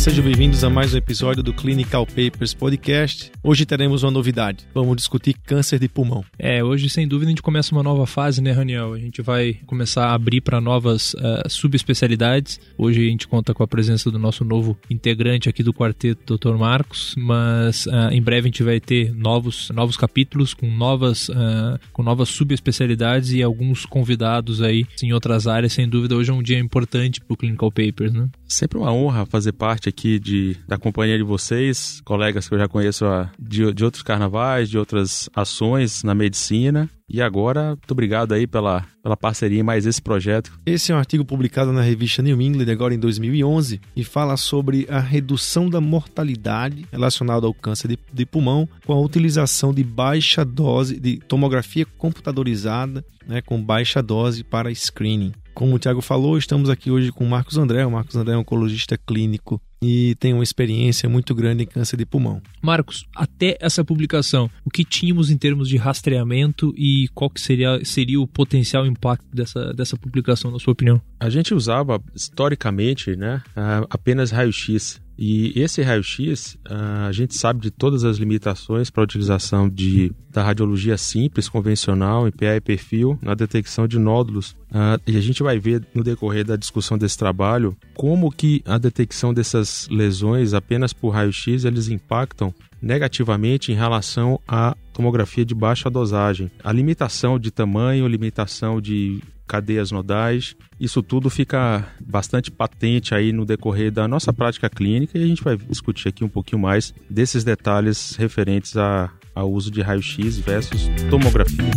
Sejam bem-vindos a mais um episódio do Clinical Papers Podcast. Hoje teremos uma novidade. Vamos discutir câncer de pulmão. É, hoje sem dúvida a gente começa uma nova fase, né, Raniel? A gente vai começar a abrir para novas uh, subespecialidades. Hoje a gente conta com a presença do nosso novo integrante aqui do quarteto, Dr. Marcos, mas uh, em breve a gente vai ter novos, novos capítulos com novas, uh, com novas subespecialidades e alguns convidados aí em outras áreas. Sem dúvida, hoje é um dia importante para o Clinical Papers, né? Sempre uma honra fazer parte parte aqui de, da companhia de vocês, colegas que eu já conheço de, de outros carnavais, de outras ações na medicina. E agora, muito obrigado aí pela, pela parceria em mais esse projeto. Esse é um artigo publicado na revista New England agora em 2011 e fala sobre a redução da mortalidade relacionada ao câncer de, de pulmão com a utilização de baixa dose de tomografia computadorizada né, com baixa dose para screening. Como o Tiago falou, estamos aqui hoje com o Marcos André. O Marcos André é um oncologista clínico e tem uma experiência muito grande em câncer de pulmão. Marcos, até essa publicação, o que tínhamos em termos de rastreamento e qual que seria, seria o potencial impacto dessa, dessa publicação, na sua opinião? A gente usava historicamente né, apenas raio-x e esse raio-x, ah, a gente sabe de todas as limitações para a utilização de, da radiologia simples, convencional, em PA e perfil, na detecção de nódulos. Ah, e a gente vai ver no decorrer da discussão desse trabalho como que a detecção dessas lesões apenas por raio-x eles impactam negativamente em relação à tomografia de baixa dosagem. A limitação de tamanho, limitação de cadeias nodais. Isso tudo fica bastante patente aí no decorrer da nossa prática clínica e a gente vai discutir aqui um pouquinho mais desses detalhes referentes a, ao uso de raio-x versus tomografia.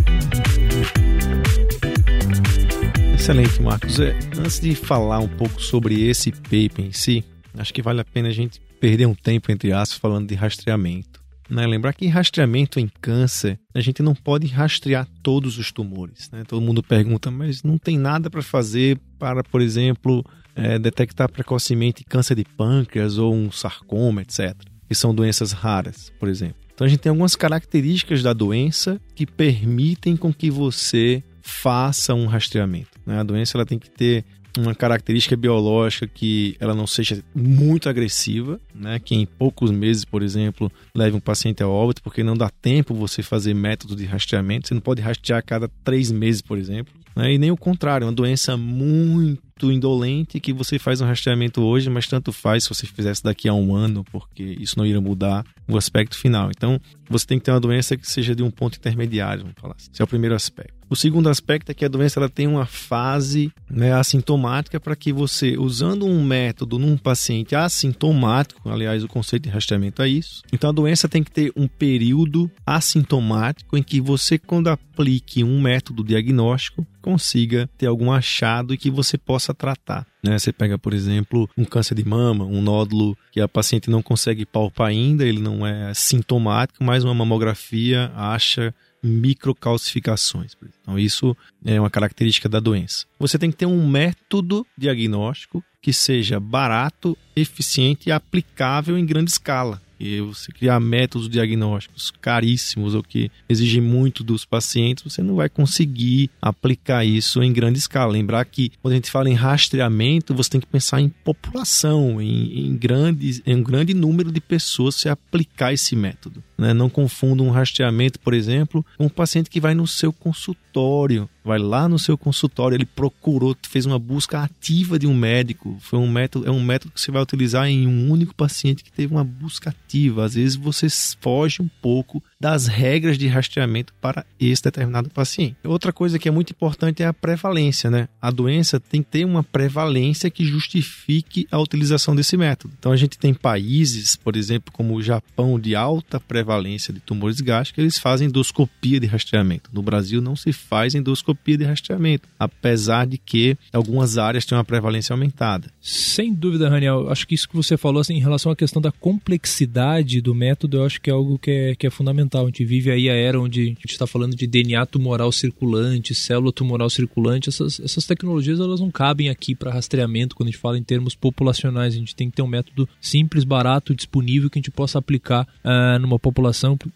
Excelente, Marcos. É, antes de falar um pouco sobre esse paper em si, acho que vale a pena a gente perder um tempo, entre aspas, falando de rastreamento. Né? Lembrar que rastreamento em câncer, a gente não pode rastrear todos os tumores. Né? Todo mundo pergunta, mas não tem nada para fazer para, por exemplo, é, detectar precocemente câncer de pâncreas ou um sarcoma, etc. Que são doenças raras, por exemplo. Então a gente tem algumas características da doença que permitem com que você faça um rastreamento. Né? A doença ela tem que ter uma característica biológica que ela não seja muito agressiva, né? Que em poucos meses, por exemplo, leve um paciente a óbito, porque não dá tempo você fazer método de rastreamento. Você não pode rastrear a cada três meses, por exemplo. Né? E nem o contrário, é uma doença muito indolente que você faz um rastreamento hoje, mas tanto faz se você fizesse daqui a um ano, porque isso não iria mudar o aspecto final. Então, você tem que ter uma doença que seja de um ponto intermediário, vamos falar assim. Esse é o primeiro aspecto. O segundo aspecto é que a doença ela tem uma fase né, assintomática para que você, usando um método num paciente assintomático, aliás, o conceito de rastreamento é isso. Então a doença tem que ter um período assintomático em que você, quando aplique um método diagnóstico, consiga ter algum achado e que você possa tratar. Né? Você pega, por exemplo, um câncer de mama, um nódulo que a paciente não consegue palpar ainda, ele não é sintomático, mas uma mamografia acha microcalcificações. Então, isso é uma característica da doença. Você tem que ter um método diagnóstico que seja barato, eficiente e aplicável em grande escala e você criar métodos diagnósticos caríssimos ou que exigem muito dos pacientes, você não vai conseguir aplicar isso em grande escala. Lembrar que quando a gente fala em rastreamento, você tem que pensar em população, em, em, grandes, em um grande número de pessoas se aplicar esse método. Né? Não confunda um rastreamento, por exemplo, com um paciente que vai no seu consultório vai lá no seu consultório, ele procurou, fez uma busca ativa de um médico. Foi um método, é um método que você vai utilizar em um único paciente que teve uma busca ativa. Às vezes você foge um pouco das regras de rastreamento para esse determinado paciente. Outra coisa que é muito importante é a prevalência, né? A doença tem que ter uma prevalência que justifique a utilização desse método. Então a gente tem países, por exemplo, como o Japão, de alta prevalência de tumores gástricos, eles fazem endoscopia de rastreamento. No Brasil não se faz endoscopia de rastreamento, apesar de que algumas áreas têm uma prevalência aumentada. Sem dúvida, Raniel. Acho que isso que você falou assim, em relação à questão da complexidade do método, eu acho que é algo que é, que é fundamental. A gente vive aí a era onde a gente está falando de DNA tumoral circulante, célula tumoral circulante. Essas, essas tecnologias elas não cabem aqui para rastreamento quando a gente fala em termos populacionais. A gente tem que ter um método simples, barato, disponível que a gente possa aplicar uh, numa população,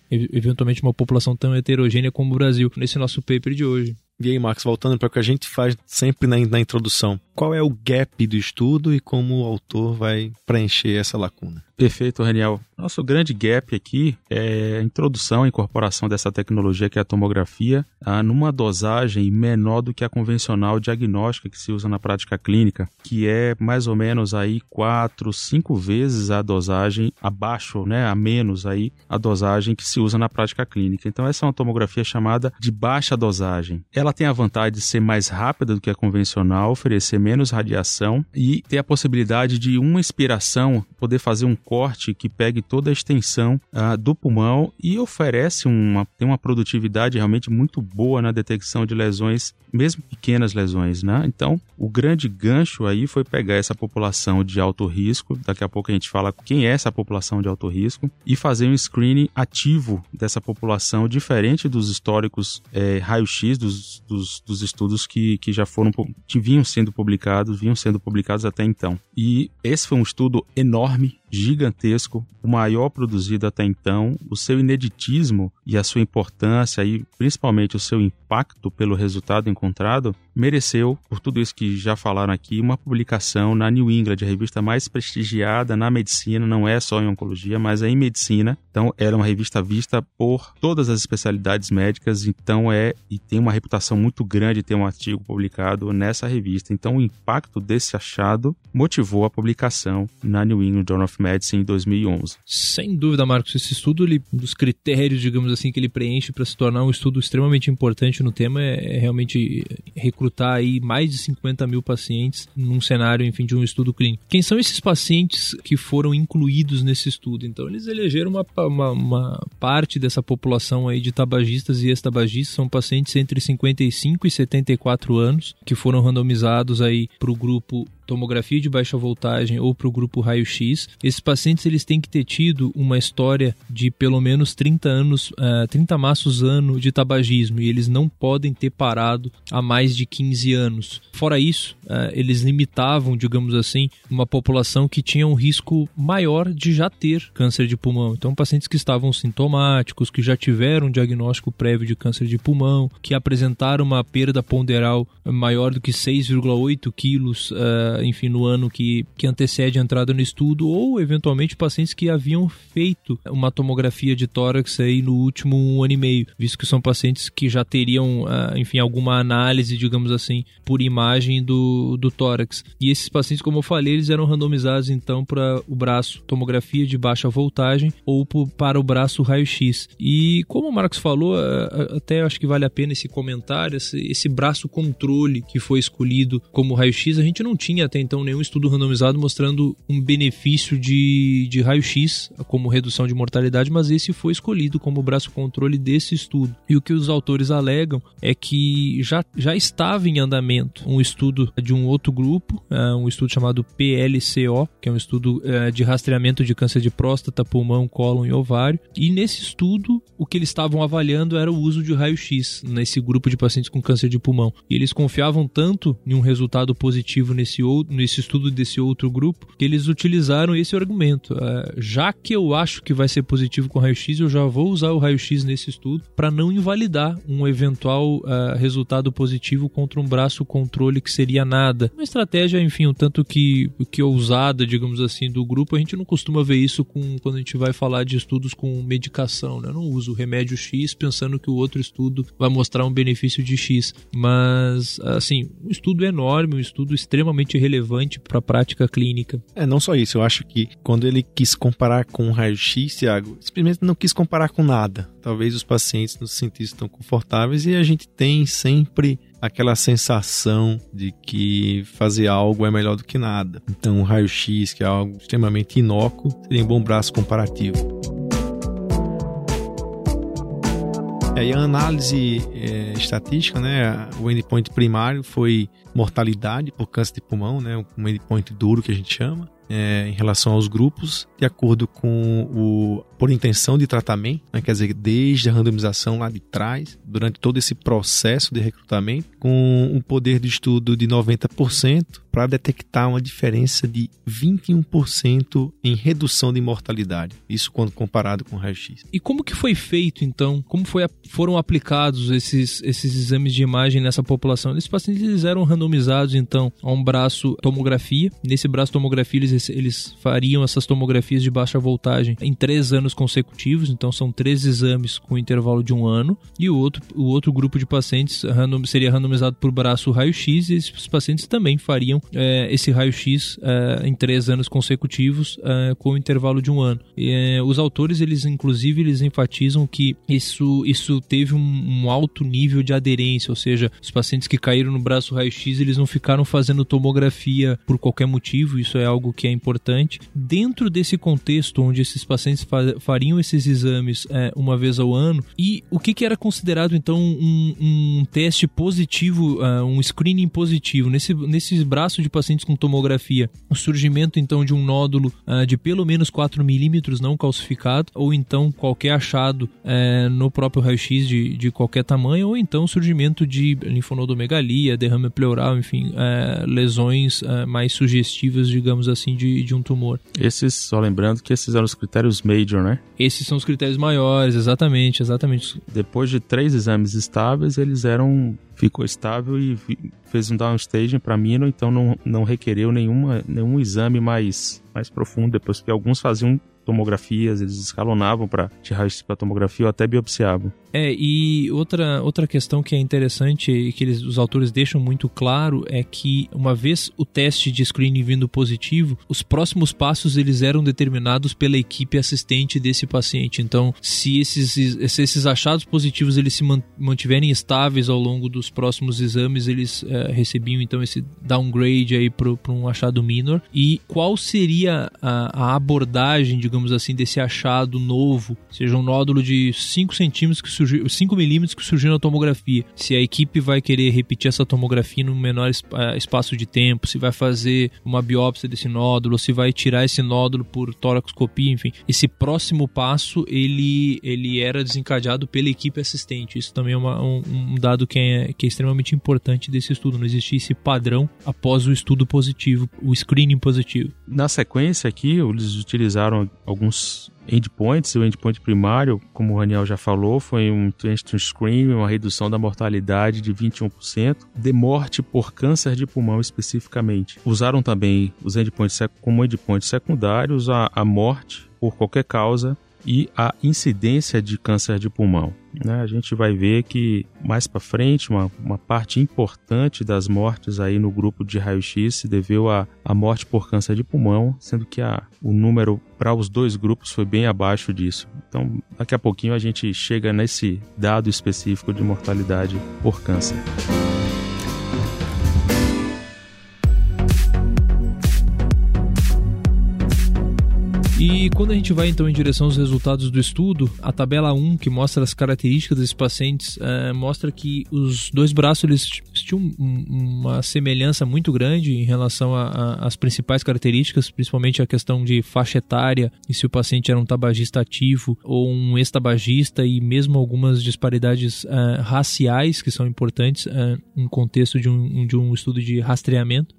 eventualmente uma população tão heterogênea como o Brasil, nesse nosso paper de hoje. E aí, Marcos, voltando para o que a gente faz sempre na, na introdução, qual é o gap do estudo e como o autor vai preencher essa lacuna? Perfeito, Raniel. Nosso grande gap aqui é a introdução e incorporação dessa tecnologia que é a tomografia ah, numa dosagem menor do que a convencional diagnóstica que se usa na prática clínica, que é mais ou menos aí quatro, cinco vezes a dosagem abaixo, né, a menos aí a dosagem que se usa na prática clínica. Então essa é uma tomografia chamada de baixa dosagem. Ela tem a vantagem de ser mais rápida do que a convencional, oferecer menos radiação e ter a possibilidade de uma inspiração poder fazer um corte que pegue toda a extensão uh, do pulmão e oferece uma, tem uma produtividade realmente muito boa na detecção de lesões, mesmo pequenas lesões, né? Então, o grande gancho aí foi pegar essa população de alto risco, daqui a pouco a gente fala quem é essa população de alto risco, e fazer um screening ativo dessa população, diferente dos históricos é, raio-x, dos, dos, dos, estudos que, que já foram, que vinham sendo publicados, vinham sendo publicados até então. E esse foi um estudo enorme, gigantesco, o maior produzido até então, o seu ineditismo e a sua importância e principalmente o seu impacto pelo resultado encontrado, mereceu, por tudo isso que já falaram aqui, uma publicação na New England, a revista mais prestigiada na medicina, não é só em oncologia, mas é em medicina. Então, era uma revista vista por todas as especialidades médicas, então é e tem uma reputação muito grande ter um artigo publicado nessa revista. Então, o impacto desse achado motivou a publicação na New England Journal of Medicine em 2011. Sem dúvida, Marcos, esse estudo, ele, um dos critérios, digamos assim, que ele preenche para se tornar um estudo extremamente importante no tema é, é realmente recrutar aí mais de 50 mil pacientes num cenário, enfim, de um estudo clínico. Quem são esses pacientes que foram incluídos nesse estudo? Então, eles elegeram uma, uma, uma parte dessa população aí de tabagistas e ex-tabagistas, são pacientes entre 55 e 74 anos que foram randomizados aí para o grupo tomografia de baixa voltagem ou para o grupo raio-x, esses pacientes eles têm que ter tido uma história de pelo menos 30 anos, uh, eh, 30 maços ano de tabagismo e eles não podem ter parado há mais de 15 anos. Fora isso, uh, eles limitavam, digamos assim, uma população que tinha um risco maior de já ter câncer de pulmão. Então, pacientes que estavam sintomáticos, que já tiveram um diagnóstico prévio de câncer de pulmão, que apresentaram uma perda ponderal maior do que 6,8 quilos uh, enfim, no ano que, que antecede a entrada no estudo, ou eventualmente pacientes que haviam feito uma tomografia de tórax aí no último um ano e meio, visto que são pacientes que já teriam, ah, enfim, alguma análise, digamos assim, por imagem do, do tórax. E esses pacientes, como eu falei, eles eram randomizados então para o braço tomografia de baixa voltagem ou para o braço raio-x. E como o Marcos falou, ah, ah, até acho que vale a pena esse comentário, esse, esse braço controle que foi escolhido como raio-x, a gente não tinha até então nenhum estudo randomizado mostrando um benefício de, de raio-x como redução de mortalidade, mas esse foi escolhido como braço controle desse estudo. E o que os autores alegam é que já, já estava em andamento um estudo de um outro grupo, é, um estudo chamado PLCO, que é um estudo é, de rastreamento de câncer de próstata, pulmão, cólon e ovário. E nesse estudo, o que eles estavam avaliando era o uso de raio-x nesse grupo de pacientes com câncer de pulmão. E eles confiavam tanto em um resultado positivo nesse outro nesse estudo desse outro grupo, que eles utilizaram esse argumento. Uh, já que eu acho que vai ser positivo com raio-x, eu já vou usar o raio-x nesse estudo para não invalidar um eventual uh, resultado positivo contra um braço controle que seria nada. Uma estratégia, enfim, um tanto que, que ousada, digamos assim, do grupo. A gente não costuma ver isso com, quando a gente vai falar de estudos com medicação. Né? Eu não uso remédio X pensando que o outro estudo vai mostrar um benefício de X. Mas, assim, um estudo enorme, um estudo extremamente relevante para a prática clínica. É, não só isso, eu acho que quando ele quis comparar com o raio-x, Thiago, simplesmente não quis comparar com nada. Talvez os pacientes não se sentissem tão confortáveis e a gente tem sempre aquela sensação de que fazer algo é melhor do que nada. Então, o raio-x, que é algo extremamente inócuo, seria um bom braço comparativo. E aí a análise é, estatística, né, o endpoint primário foi mortalidade por câncer de pulmão, né, um endpoint duro que a gente chama é, em relação aos grupos, de acordo com o por intenção de tratamento, né? quer dizer, desde a randomização lá de trás, durante todo esse processo de recrutamento, com um poder de estudo de 90% para detectar uma diferença de 21% em redução de mortalidade. Isso quando comparado com o raio-x. E como que foi feito então? Como foi, foram aplicados esses, esses exames de imagem nessa população? Esses pacientes eram randomizados então a um braço tomografia. Nesse braço tomografia eles eles, fariam essas tomografias de baixa voltagem em três anos consecutivos, então são três exames com intervalo de um ano, e o outro, o outro grupo de pacientes random, seria randomizado por braço raio-x, e esses pacientes também fariam é, esse raio-x é, em três anos consecutivos é, com intervalo de um ano. Os autores, eles inclusive, eles enfatizam que isso, isso teve um, um alto nível de aderência, ou seja, os pacientes que caíram no braço raio-x, eles não ficaram fazendo tomografia por qualquer motivo, isso é algo que é importante. Dentro desse contexto onde esses pacientes fariam esses exames é, uma vez ao ano, e o que, que era considerado então um, um teste positivo, uh, um screening positivo? Nesse, nesse braço de pacientes com tomografia, o surgimento então de um nódulo uh, de pelo menos 4 milímetros não calcificado, ou então qualquer achado uh, no próprio raio-x de, de qualquer tamanho, ou então surgimento de linfonodomegalia, derrame pleural, enfim, é, lesões mais sugestivas, digamos assim, de, de um tumor. Esses, só lembrando que esses eram os critérios major, né? Esses são os critérios maiores, exatamente, exatamente. Depois de três exames estáveis, eles eram ficou estável e fez um downstaging para mino, então não, não requereu nenhuma, nenhum exame mais, mais profundo depois, que alguns faziam tomografias, eles escalonavam para tirar raio para tomografia ou até biopsiavam. É, e outra, outra questão que é interessante e que eles, os autores deixam muito claro é que uma vez o teste de screening vindo positivo, os próximos passos eles eram determinados pela equipe assistente desse paciente. Então, se esses, se esses achados positivos eles se mantiverem estáveis ao longo dos próximos exames, eles é, recebiam então esse downgrade aí para um achado minor. E qual seria a, a abordagem, digamos assim, desse achado novo, seja um nódulo de 5 centímetros que surgiu, 5 milímetros que surgiu na tomografia. Se a equipe vai querer repetir essa tomografia no menor eh, espaço de tempo, se vai fazer uma biópsia desse nódulo, se vai tirar esse nódulo por toracoscopia, enfim. Esse próximo passo, ele, ele era desencadeado pela equipe assistente. Isso também é uma, um, um, dado que é, que é extremamente importante desse estudo. Não existia esse padrão após o estudo positivo, o screening positivo. Na sequência aqui, eles utilizaram alguns endpoints. O endpoint primário, como o Raniel já falou, foi um test screen, uma redução da mortalidade de 21%, de morte por câncer de pulmão especificamente. Usaram também os endpoints como endpoints secundários a, a morte por qualquer causa e a incidência de câncer de pulmão. Né? A gente vai ver que mais para frente uma, uma parte importante das mortes aí no grupo de raio-x se deveu à, à morte por câncer de pulmão, sendo que a, o número para os dois grupos foi bem abaixo disso. Então, daqui a pouquinho a gente chega nesse dado específico de mortalidade por câncer. E quando a gente vai então em direção aos resultados do estudo, a tabela 1, que mostra as características desses pacientes, é, mostra que os dois braços eles tinham uma semelhança muito grande em relação às principais características, principalmente a questão de faixa etária e se o paciente era um tabagista ativo ou um ex-tabagista e mesmo algumas disparidades é, raciais que são importantes é, em contexto de um, de um estudo de rastreamento.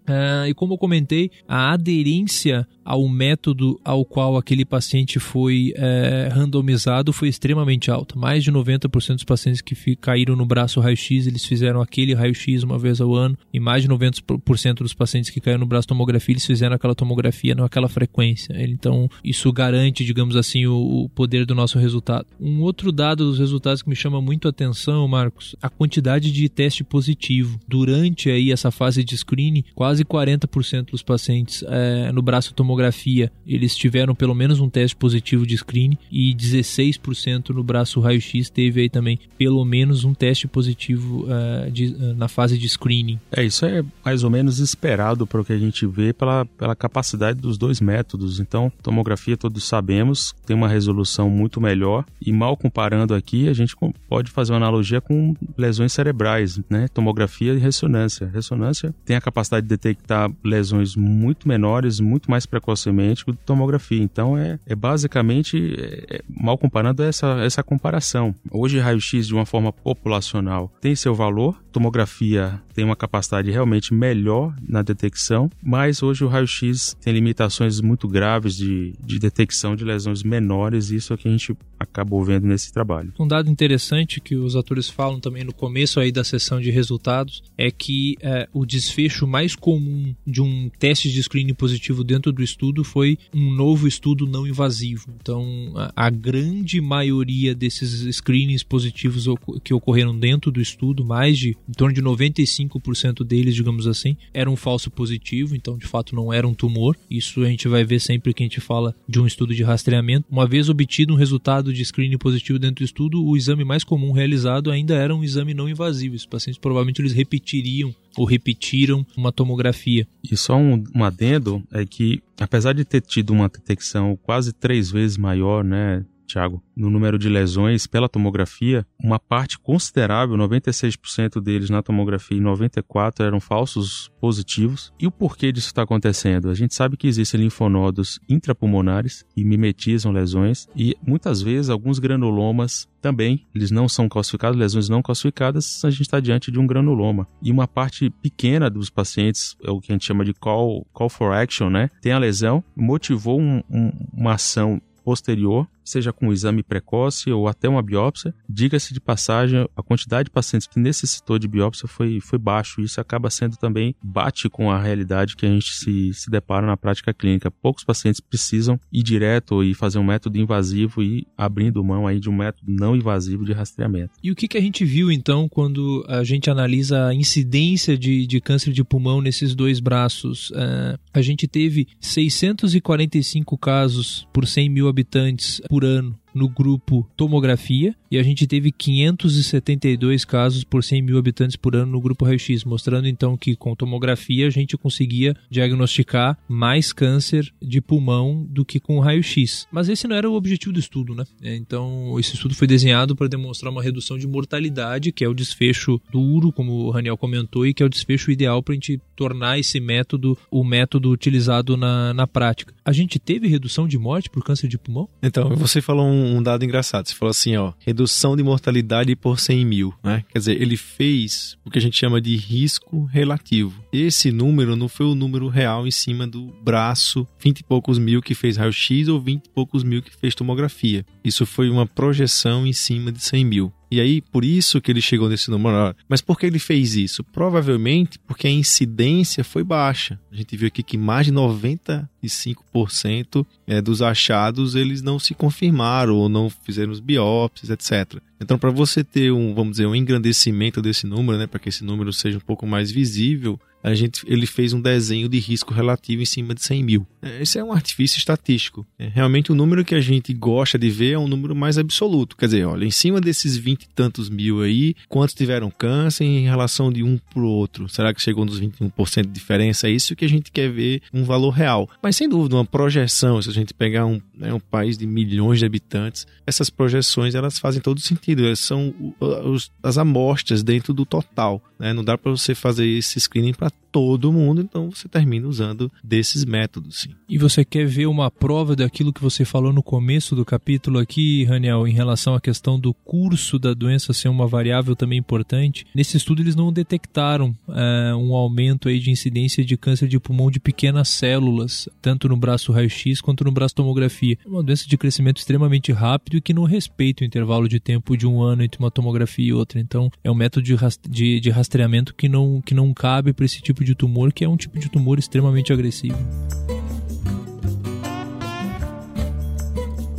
e como eu comentei, a aderência ao método ao qual aquele paciente foi é, randomizado foi extremamente alta. Mais de 90% dos pacientes que caíram no braço raio-x, eles fizeram aquele raio-x uma vez ao ano, e mais de 90% dos pacientes que caíram no braço tomografia, eles fizeram aquela tomografia naquela frequência. Então, isso garante, digamos assim, o, o poder do nosso resultado. Um outro dado dos resultados que me chama muito a atenção, Marcos, a quantidade de teste positivo. Durante aí essa fase de screening, quase 40% dos pacientes é, no braço eles tiveram pelo menos um teste positivo de screening e 16% no braço raio-x teve aí também pelo menos um teste positivo uh, de, uh, na fase de screening. É, isso é mais ou menos esperado para o que a gente vê pela, pela capacidade dos dois métodos. Então, tomografia, todos sabemos, tem uma resolução muito melhor e mal comparando aqui, a gente pode fazer uma analogia com lesões cerebrais, né? Tomografia e ressonância. Ressonância tem a capacidade de detectar lesões muito menores, muito mais precocemente tomografia. Então, é, é basicamente, é, é, mal comparando, essa, essa comparação. Hoje, raio-x de uma forma populacional tem seu valor, tomografia tem uma capacidade realmente melhor na detecção, mas hoje o raio-x tem limitações muito graves de, de detecção de lesões menores, e isso é que a gente acabou vendo nesse trabalho. Um dado interessante que os atores falam também no começo aí da sessão de resultados é que é, o desfecho mais comum de um teste de screening positivo dentro do estudo foi um novo estudo não invasivo. Então, a, a grande maioria desses screenings positivos que ocorreram dentro do estudo, mais de em torno de 95% deles, digamos assim, era um falso positivo, então de fato não era um tumor. Isso a gente vai ver sempre que a gente fala de um estudo de rastreamento. Uma vez obtido um resultado de screening positivo dentro do estudo, o exame mais comum realizado ainda era um exame não invasivo. Os pacientes provavelmente eles repetiriam ou repetiram uma tomografia. E só um, um adendo é que, apesar de ter tido uma detecção quase três vezes maior, né, Tiago, no número de lesões pela tomografia, uma parte considerável, 96% deles na tomografia e 94% eram falsos positivos. E o porquê disso está acontecendo? A gente sabe que existem linfonodos intrapulmonares e mimetizam lesões e muitas vezes alguns granulomas também, eles não são calcificados, lesões não calcificadas, a gente está diante de um granuloma. E uma parte pequena dos pacientes, é o que a gente chama de call, call for action, né? Tem a lesão, motivou um, um, uma ação posterior seja com um exame precoce ou até uma biópsia. Diga-se de passagem, a quantidade de pacientes que necessitou de biópsia foi, foi baixo. Isso acaba sendo também, bate com a realidade que a gente se, se depara na prática clínica. Poucos pacientes precisam ir direto e fazer um método invasivo e abrindo mão aí de um método não invasivo de rastreamento. E o que, que a gente viu então quando a gente analisa a incidência de, de câncer de pulmão nesses dois braços? Uh, a gente teve 645 casos por 100 mil habitantes por ano no grupo tomografia e a gente teve 572 casos por 100 mil habitantes por ano no grupo raio-x, mostrando então que com tomografia a gente conseguia diagnosticar mais câncer de pulmão do que com raio-x. Mas esse não era o objetivo do estudo, né? É, então esse estudo foi desenhado para demonstrar uma redução de mortalidade, que é o desfecho duro, como o Raniel comentou, e que é o desfecho ideal para a gente tornar esse método o método utilizado na, na prática. A gente teve redução de morte por câncer de pulmão? Então, você falou um um, dado engraçado. Você falou assim, ó, redução de mortalidade por 100 mil, né? Quer dizer, ele fez o que a gente chama de risco relativo. Esse número não foi o número real em cima do braço, 20 e poucos mil que fez raio-x ou 20 e poucos mil que fez tomografia. Isso foi uma projeção em cima de 100 mil. E aí, por isso que ele chegou nesse número. Mas por que ele fez isso? Provavelmente porque a incidência foi baixa. A gente viu aqui que mais de 95% é, dos achados eles não se confirmaram ou não fizeram os biópsias, etc. Então, para você ter um, vamos dizer, um engrandecimento desse número, né, para que esse número seja um pouco mais visível, a gente, ele fez um desenho de risco relativo em cima de 100 mil. É, esse é um artifício estatístico. É, realmente o número que a gente gosta de ver é um número mais absoluto. Quer dizer, olha, em cima desses 20 e tantos mil aí, quantos tiveram câncer em relação de um para o outro? Será que chegou nos 21% de diferença? É isso que a gente quer ver um valor real. Mas sem dúvida, uma projeção, se a gente pegar um, né, um país de milhões de habitantes, essas projeções elas fazem todo sentido. Elas são os, as amostras dentro do total. Né? Não dá para você fazer esse screening para todo mundo, então você termina usando desses métodos, sim. E você quer ver uma prova daquilo que você falou no começo do capítulo aqui, Raniel, em relação à questão do curso da doença ser uma variável também importante? Nesse estudo eles não detectaram é, um aumento aí de incidência de câncer de pulmão de pequenas células, tanto no braço raio-x quanto no braço tomografia. É uma doença de crescimento extremamente rápido e que não respeita o intervalo de tempo de um ano entre uma tomografia e outra. Então é um método de, de, de rastreamento que não, que não cabe para esse tipo de tumor, que é um tipo de tumor extremamente agressivo.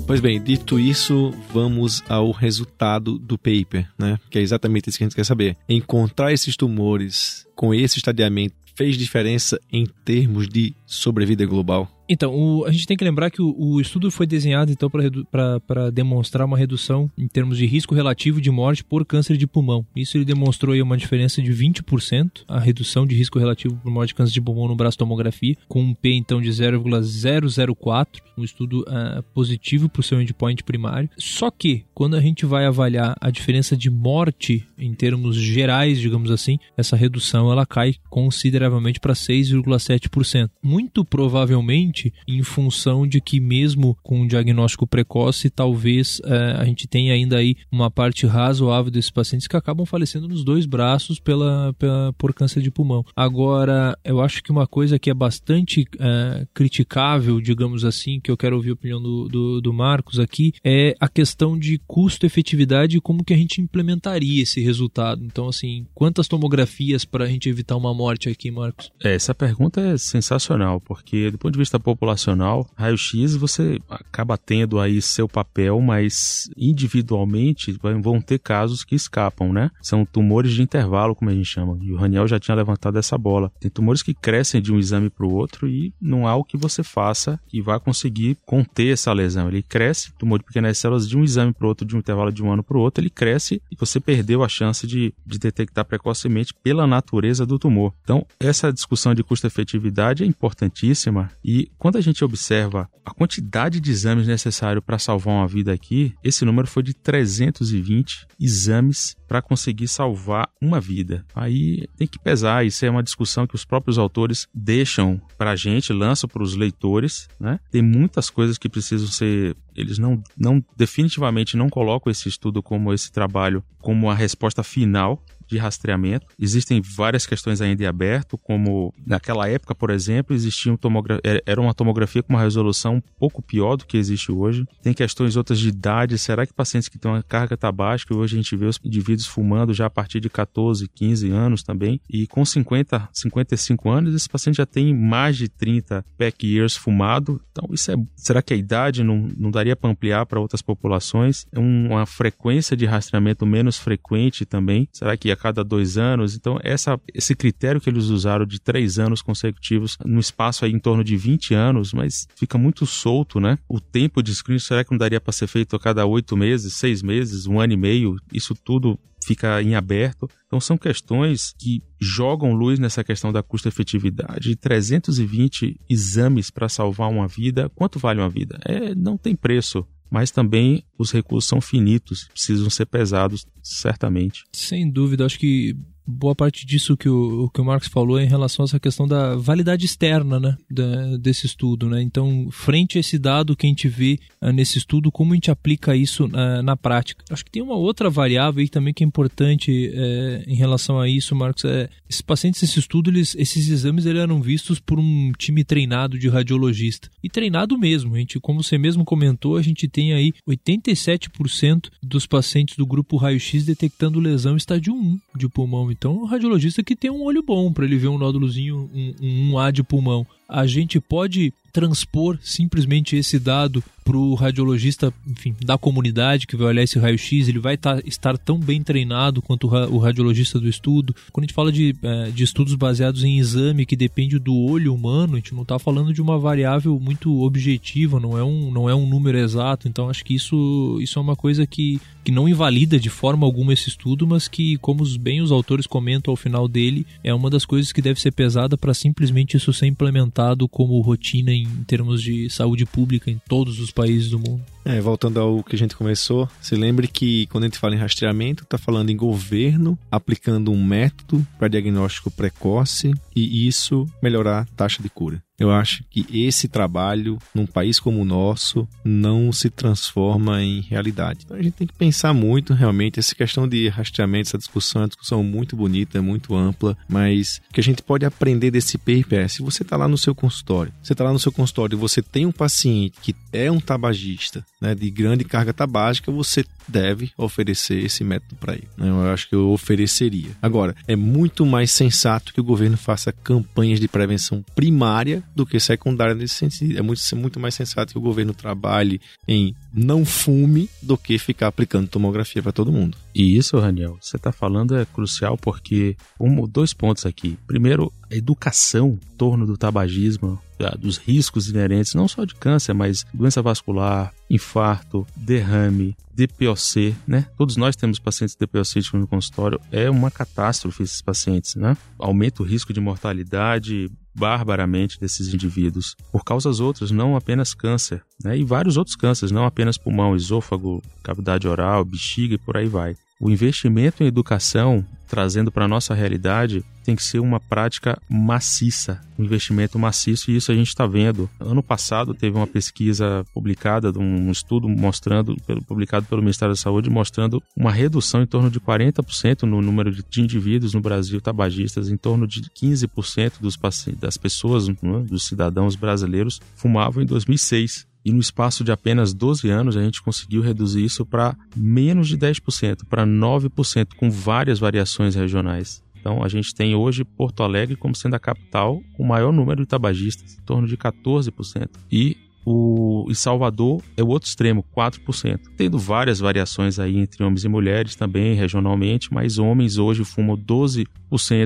Pois bem, dito isso, vamos ao resultado do paper, né? Que é exatamente isso que a gente quer saber. Encontrar esses tumores com esse estadiamento fez diferença em termos de sobrevida global? Então, o, a gente tem que lembrar que o, o estudo foi desenhado então para demonstrar uma redução em termos de risco relativo de morte por câncer de pulmão. Isso ele demonstrou aí uma diferença de 20%, a redução de risco relativo por morte de câncer de pulmão no braço tomografia, com um P então de 0,004, um estudo uh, positivo para o seu endpoint primário. Só que, quando a gente vai avaliar a diferença de morte em termos gerais, digamos assim, essa redução ela cai consideravelmente para 6,7%. Muito provavelmente em função de que mesmo com um diagnóstico precoce, talvez uh, a gente tenha ainda aí uma parte razoável desses pacientes que acabam falecendo nos dois braços pela, pela por câncer de pulmão. Agora, eu acho que uma coisa que é bastante uh, criticável, digamos assim, que eu quero ouvir a opinião do, do, do Marcos aqui, é a questão de custo-efetividade e como que a gente implementaria esse resultado. Então, assim, quantas tomografias para a gente evitar uma morte aqui, Marcos? É, essa pergunta é sensacional, porque do ponto de vista populacional, raio-x você acaba tendo aí seu papel, mas individualmente vão ter casos que escapam, né? São tumores de intervalo, como a gente chama. E o Raniel já tinha levantado essa bola. Tem tumores que crescem de um exame para o outro e não há o que você faça que vá conseguir conter essa lesão. Ele cresce, tumor de pequenas células, de um exame para o outro, de um intervalo de um ano para o outro, ele cresce e você perdeu a chance de, de detectar precocemente pela natureza do tumor. Então, essa discussão de custo-efetividade é importantíssima e quando a gente observa a quantidade de exames necessário para salvar uma vida aqui, esse número foi de 320 exames para conseguir salvar uma vida. Aí tem que pesar, isso é uma discussão que os próprios autores deixam para a gente, lançam para os leitores, né? Tem muitas coisas que precisam ser eles não, não definitivamente não colocam esse estudo como esse trabalho como a resposta final de rastreamento. Existem várias questões ainda em aberto, como naquela época, por exemplo, existia um tomogra era uma tomografia com uma resolução um pouco pior do que existe hoje. Tem questões outras de idade. Será que pacientes que têm uma carga tabágica, hoje a gente vê os indivíduos fumando já a partir de 14, 15 anos também, e com 50, 55 anos, esse paciente já tem mais de 30 pack years fumado. Então, isso é. Será que a idade não, não daria para ampliar para outras populações? É uma frequência de rastreamento menos frequente também. Será que a cada dois anos. Então, essa, esse critério que eles usaram de três anos consecutivos, no espaço aí em torno de 20 anos, mas fica muito solto, né? O tempo de screening, será que não daria para ser feito a cada oito meses, seis meses, um ano e meio? Isso tudo fica em aberto. Então são questões que jogam luz nessa questão da custo-efetividade. 320 exames para salvar uma vida, quanto vale uma vida? É, não tem preço mas também os recursos são finitos, precisam ser pesados, certamente. Sem dúvida, acho que boa parte disso que o, o, que o Marx falou é em relação a essa questão da validade externa né, da, desse estudo. Né? Então, frente a esse dado que a gente vê uh, nesse estudo, como a gente aplica isso uh, na prática? Acho que tem uma outra variável aí também que é importante uh, em relação a isso, Marcos. É, esses pacientes, esse estudo, eles, esses exames eles eram vistos por um time treinado de radiologista. E treinado mesmo. A gente, como você mesmo comentou, a gente tem aí 87% dos pacientes do grupo raio-x detectando lesão estádio 1 de pulmão. Então, o radiologista que tem um olho bom para ele ver um nódulozinho, um, um, um A de pulmão. A gente pode transpor simplesmente esse dado para o radiologista, enfim, da comunidade que vai olhar esse raio-x, ele vai tá, estar tão bem treinado quanto o, radiologista do estudo. Quando a gente fala de, é, de estudos baseados em exame que depende do olho humano, a gente não está falando de uma variável muito objetiva, não é um, não é um número exato. Então acho que isso, isso é uma coisa que, que não invalida de forma alguma esse estudo, mas que, como bem os autores comentam ao final dele, é uma das coisas que deve ser pesada para simplesmente isso ser implementado como rotina em termos de saúde pública em todos os países do mundo. É, voltando ao que a gente começou, se lembre que quando a gente fala em rastreamento, está falando em governo aplicando um método para diagnóstico precoce e isso melhorar a taxa de cura. Eu acho que esse trabalho, num país como o nosso, não se transforma em realidade. Então a gente tem que pensar muito realmente. Essa questão de rastreamento, essa discussão é uma discussão muito bonita, muito ampla, mas o que a gente pode aprender desse paper é: se você está lá no seu consultório, você está lá no seu consultório e você tem um paciente que é um tabagista, né, de grande carga tabágica, você deve oferecer esse método para ele. Né? Eu acho que eu ofereceria. Agora, é muito mais sensato que o governo faça campanhas de prevenção primária do que secundária nesse sentido. É muito, muito mais sensato que o governo trabalhe em não fume do que ficar aplicando tomografia para todo mundo. E isso, Raniel, você está falando é crucial porque um, dois pontos aqui. Primeiro, a educação em torno do tabagismo, dos riscos inerentes, não só de câncer, mas doença vascular, infarto, derrame, DPOC, né? Todos nós temos pacientes DPOC no consultório. É uma catástrofe esses pacientes, né? Aumenta o risco de mortalidade barbaramente desses indivíduos por causas outras, não apenas câncer, né? E vários outros cânceres, não apenas pulmão, esôfago, cavidade oral, bexiga e por aí vai. O investimento em educação, trazendo para a nossa realidade, tem que ser uma prática maciça, um investimento maciço, e isso a gente está vendo. Ano passado teve uma pesquisa publicada, um estudo mostrando, publicado pelo Ministério da Saúde, mostrando uma redução em torno de 40% no número de indivíduos no Brasil tabagistas, em torno de 15% dos das pessoas, né, dos cidadãos brasileiros, fumavam em 2006. E no espaço de apenas 12 anos, a gente conseguiu reduzir isso para menos de 10%, para 9%, com várias variações regionais. Então, a gente tem hoje Porto Alegre como sendo a capital com o maior número de tabagistas, em torno de 14%. E o e Salvador é o outro extremo, 4%. Tendo várias variações aí entre homens e mulheres também, regionalmente, mas homens hoje fumam 12%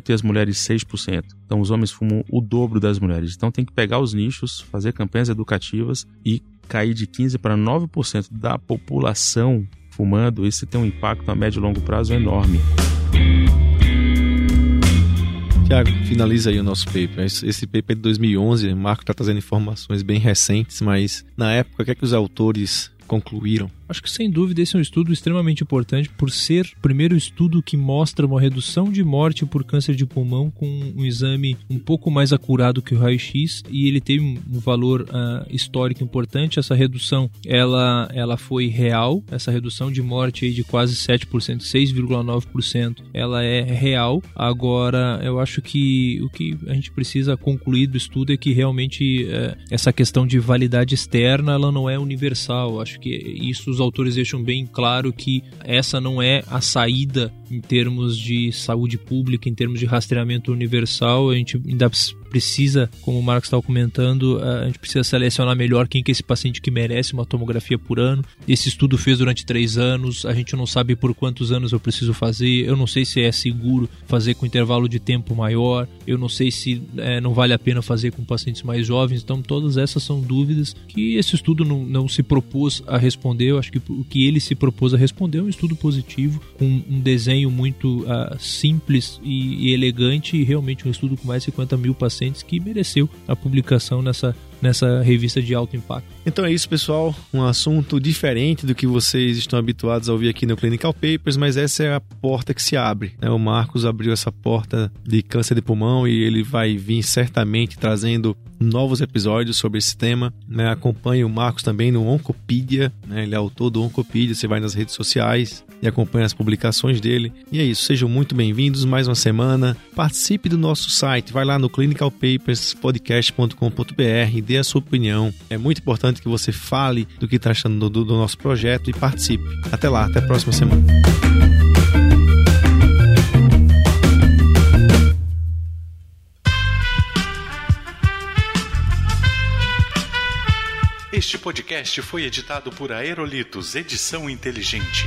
e as mulheres 6%. Então os homens fumam o dobro das mulheres. Então tem que pegar os nichos, fazer campanhas educativas e cair de 15% para 9% da população fumando. Isso tem um impacto a médio e longo prazo enorme. Tiago, finaliza aí o nosso paper. Esse paper é de 2011, o Marco está trazendo informações bem recentes, mas na época, o que é que os autores concluíram? Acho que sem dúvida esse é um estudo extremamente importante por ser o primeiro estudo que mostra uma redução de morte por câncer de pulmão com um exame um pouco mais acurado que o raio-x e ele tem um valor uh, histórico importante. Essa redução ela, ela foi real, essa redução de morte de quase 7%, 6,9%, ela é real. Agora, eu acho que o que a gente precisa concluir do estudo é que realmente uh, essa questão de validade externa ela não é universal. Acho que isso os autores deixam bem claro que essa não é a saída em termos de saúde pública, em termos de rastreamento universal. A gente ainda precisa, como o Marcos estava comentando, a gente precisa selecionar melhor quem que é esse paciente que merece uma tomografia por ano. Esse estudo fez durante três anos, a gente não sabe por quantos anos eu preciso fazer, eu não sei se é seguro fazer com intervalo de tempo maior, eu não sei se é, não vale a pena fazer com pacientes mais jovens, então todas essas são dúvidas que esse estudo não, não se propôs a responder, eu acho que o que ele se propôs a responder é um estudo positivo, com um desenho muito uh, simples e, e elegante e realmente um estudo com mais de 50 mil pacientes que mereceu a publicação nessa nessa revista de alto impacto. Então é isso, pessoal. Um assunto diferente do que vocês estão habituados a ouvir aqui no Clinical Papers, mas essa é a porta que se abre. Né? O Marcos abriu essa porta de câncer de pulmão e ele vai vir certamente trazendo novos episódios sobre esse tema. Né? Acompanhe o Marcos também no Oncopedia, né? ele é autor do Oncopedia. Você vai nas redes sociais e acompanha as publicações dele. E é isso, sejam muito bem-vindos mais uma semana. Participe do nosso site, vai lá no clinicalpaperspodcast.com.br dê a sua opinião. É muito importante que você fale do que está achando do, do nosso projeto e participe. Até lá, até a próxima semana. Este podcast foi editado por Aerolitos Edição Inteligente.